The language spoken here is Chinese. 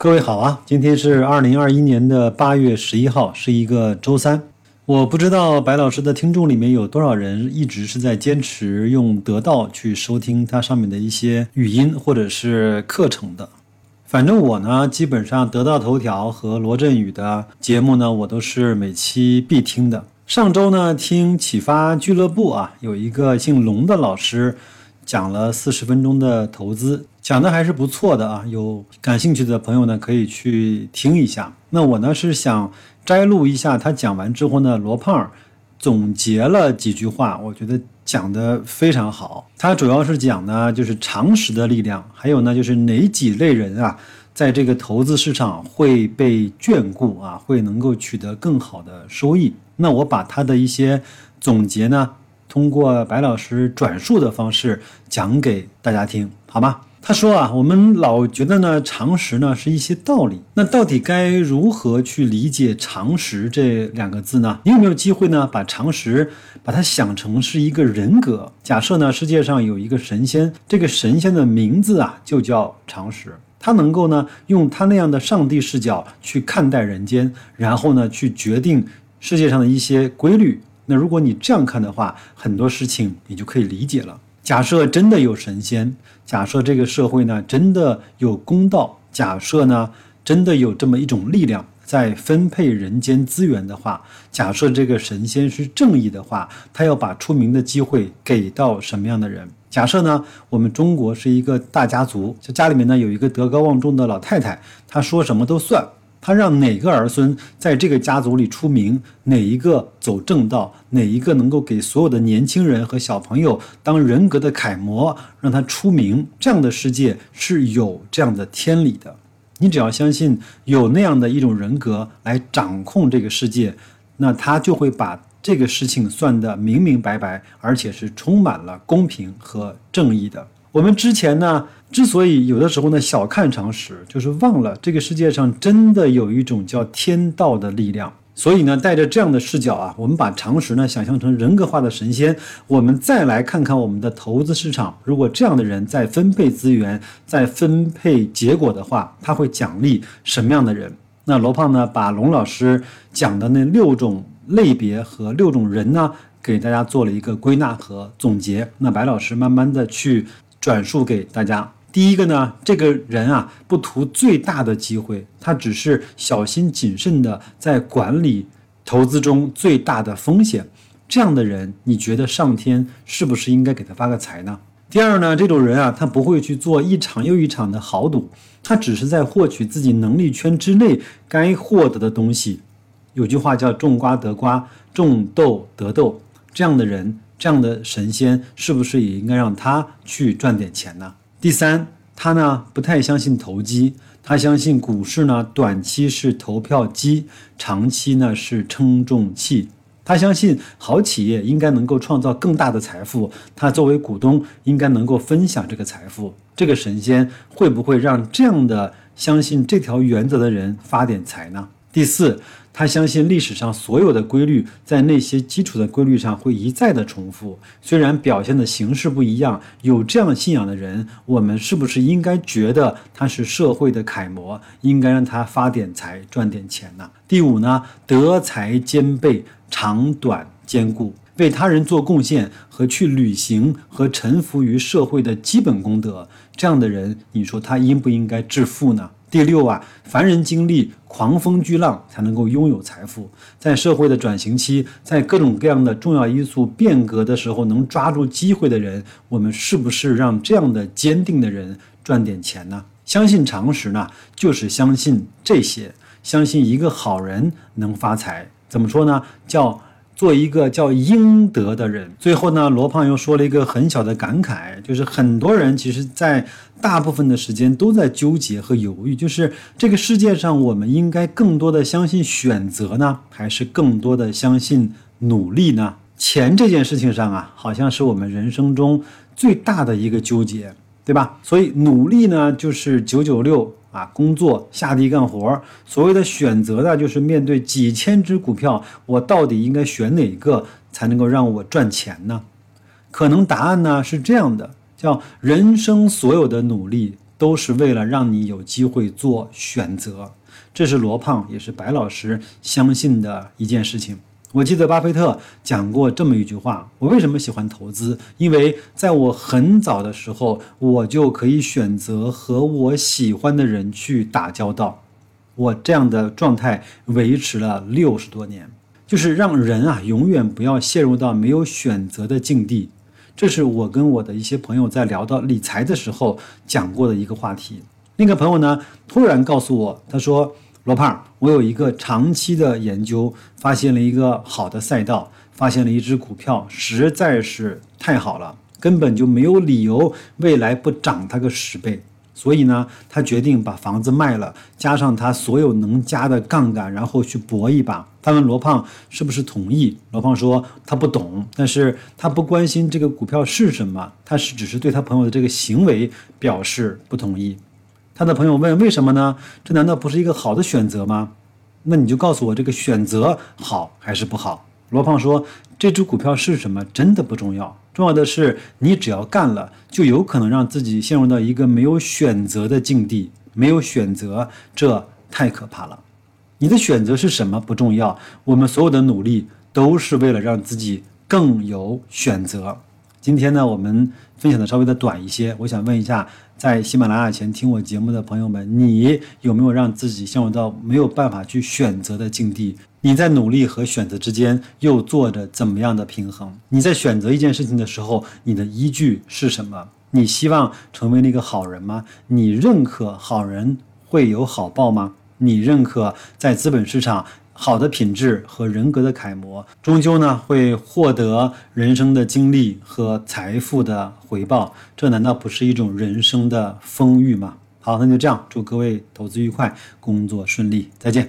各位好啊，今天是二零二一年的八月十一号，是一个周三。我不知道白老师的听众里面有多少人一直是在坚持用得到去收听它上面的一些语音或者是课程的。反正我呢，基本上得到头条和罗振宇的节目呢，我都是每期必听的。上周呢，听启发俱乐部啊，有一个姓龙的老师讲了四十分钟的投资。讲的还是不错的啊，有感兴趣的朋友呢可以去听一下。那我呢是想摘录一下他讲完之后呢，罗胖总结了几句话，我觉得讲的非常好。他主要是讲呢就是常识的力量，还有呢就是哪几类人啊，在这个投资市场会被眷顾啊，会能够取得更好的收益。那我把他的一些总结呢，通过白老师转述的方式讲给大家听，好吗？他说啊，我们老觉得呢，常识呢是一些道理。那到底该如何去理解“常识”这两个字呢？你有没有机会呢，把常识把它想成是一个人格？假设呢，世界上有一个神仙，这个神仙的名字啊就叫常识，他能够呢用他那样的上帝视角去看待人间，然后呢去决定世界上的一些规律。那如果你这样看的话，很多事情你就可以理解了。假设真的有神仙，假设这个社会呢真的有公道，假设呢真的有这么一种力量在分配人间资源的话，假设这个神仙是正义的话，他要把出名的机会给到什么样的人？假设呢我们中国是一个大家族，就家里面呢有一个德高望重的老太太，她说什么都算。他让哪个儿孙在这个家族里出名，哪一个走正道，哪一个能够给所有的年轻人和小朋友当人格的楷模，让他出名，这样的世界是有这样的天理的。你只要相信有那样的一种人格来掌控这个世界，那他就会把这个事情算得明明白白，而且是充满了公平和正义的。我们之前呢？之所以有的时候呢小看常识，就是忘了这个世界上真的有一种叫天道的力量。所以呢，带着这样的视角啊，我们把常识呢想象成人格化的神仙，我们再来看看我们的投资市场。如果这样的人在分配资源、在分配结果的话，他会奖励什么样的人？那罗胖呢，把龙老师讲的那六种类别和六种人呢，给大家做了一个归纳和总结。那白老师慢慢的去转述给大家。第一个呢，这个人啊不图最大的机会，他只是小心谨慎的在管理投资中最大的风险。这样的人，你觉得上天是不是应该给他发个财呢？第二呢，这种人啊，他不会去做一场又一场的豪赌，他只是在获取自己能力圈之内该获得的东西。有句话叫“种瓜得瓜，种豆得豆”，这样的人，这样的神仙，是不是也应该让他去赚点钱呢？第三，他呢不太相信投机，他相信股市呢短期是投票机，长期呢是称重器。他相信好企业应该能够创造更大的财富，他作为股东应该能够分享这个财富。这个神仙会不会让这样的相信这条原则的人发点财呢？第四。他相信历史上所有的规律在那些基础的规律上会一再的重复，虽然表现的形式不一样。有这样信仰的人，我们是不是应该觉得他是社会的楷模，应该让他发点财赚点钱呢？第五呢，德才兼备，长短兼顾，为他人做贡献和去履行和臣服于社会的基本功德，这样的人，你说他应不应该致富呢？第六啊，凡人经历狂风巨浪才能够拥有财富，在社会的转型期，在各种各样的重要因素变革的时候，能抓住机会的人，我们是不是让这样的坚定的人赚点钱呢？相信常识呢，就是相信这些，相信一个好人能发财。怎么说呢？叫。做一个叫应得的人。最后呢，罗胖又说了一个很小的感慨，就是很多人其实，在大部分的时间都在纠结和犹豫，就是这个世界上，我们应该更多的相信选择呢，还是更多的相信努力呢？钱这件事情上啊，好像是我们人生中最大的一个纠结，对吧？所以努力呢，就是九九六。啊，工作下地干活所谓的选择呢，就是面对几千只股票，我到底应该选哪个才能够让我赚钱呢？可能答案呢是这样的：叫人生所有的努力都是为了让你有机会做选择。这是罗胖，也是白老师相信的一件事情。我记得巴菲特讲过这么一句话：我为什么喜欢投资？因为在我很早的时候，我就可以选择和我喜欢的人去打交道。我这样的状态维持了六十多年，就是让人啊永远不要陷入到没有选择的境地。这是我跟我的一些朋友在聊到理财的时候讲过的一个话题。那个朋友呢，突然告诉我，他说：“罗胖，我有一个长期的研究，发现了一个好的赛道，发现了一只股票，实在是太好了，根本就没有理由未来不涨它个十倍。”所以呢，他决定把房子卖了，加上他所有能加的杠杆，然后去搏一把。他问罗胖是不是同意？罗胖说他不懂，但是他不关心这个股票是什么，他是只是对他朋友的这个行为表示不同意。他的朋友问为什么呢？这难道不是一个好的选择吗？那你就告诉我这个选择好还是不好？罗胖说这只股票是什么真的不重要。重要的是，你只要干了，就有可能让自己陷入到一个没有选择的境地。没有选择，这太可怕了。你的选择是什么不重要，我们所有的努力都是为了让自己更有选择。今天呢，我们分享的稍微的短一些。我想问一下，在喜马拉雅前听我节目的朋友们，你有没有让自己陷入到没有办法去选择的境地？你在努力和选择之间又做着怎么样的平衡？你在选择一件事情的时候，你的依据是什么？你希望成为那个好人吗？你认可好人会有好报吗？你认可在资本市场好的品质和人格的楷模，终究呢会获得人生的经历和财富的回报？这难道不是一种人生的丰裕吗？好，那就这样，祝各位投资愉快，工作顺利，再见。